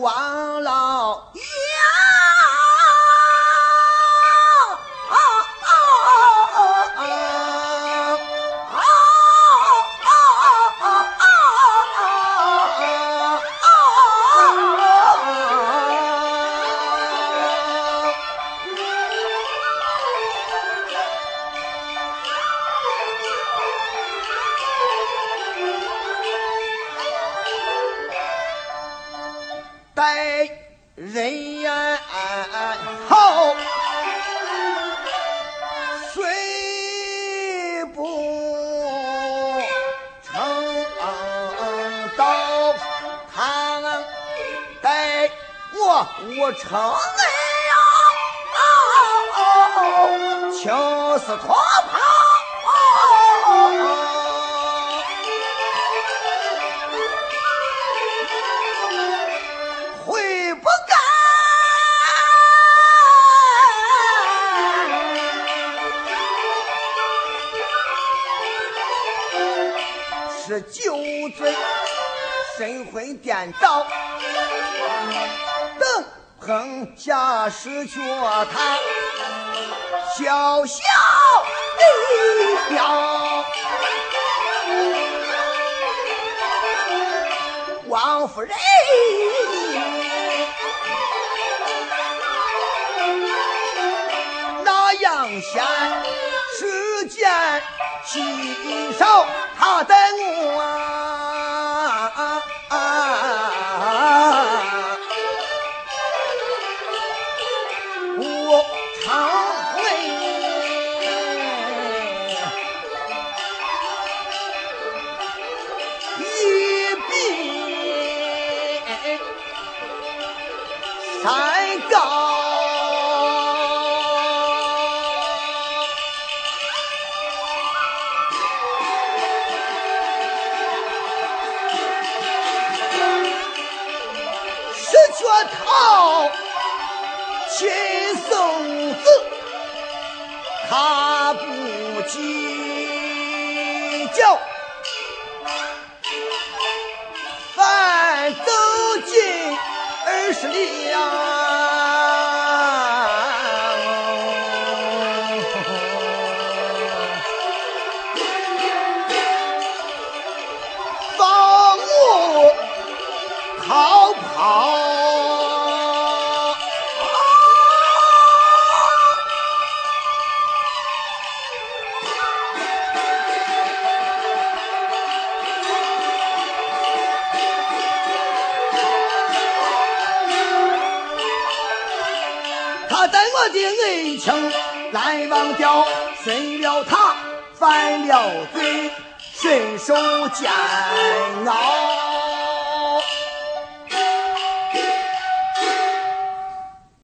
王老爷。百人好。睡不成道他们待我称恩呀，青丝脱是酒醉，神魂颠倒。碰下失脚他小小的了。王夫人那样先只见亲手他等我。他讨亲生子，他不计较。反走进二十里呀，放我逃跑。在我的恩情来忘掉谁料他犯了罪身受煎熬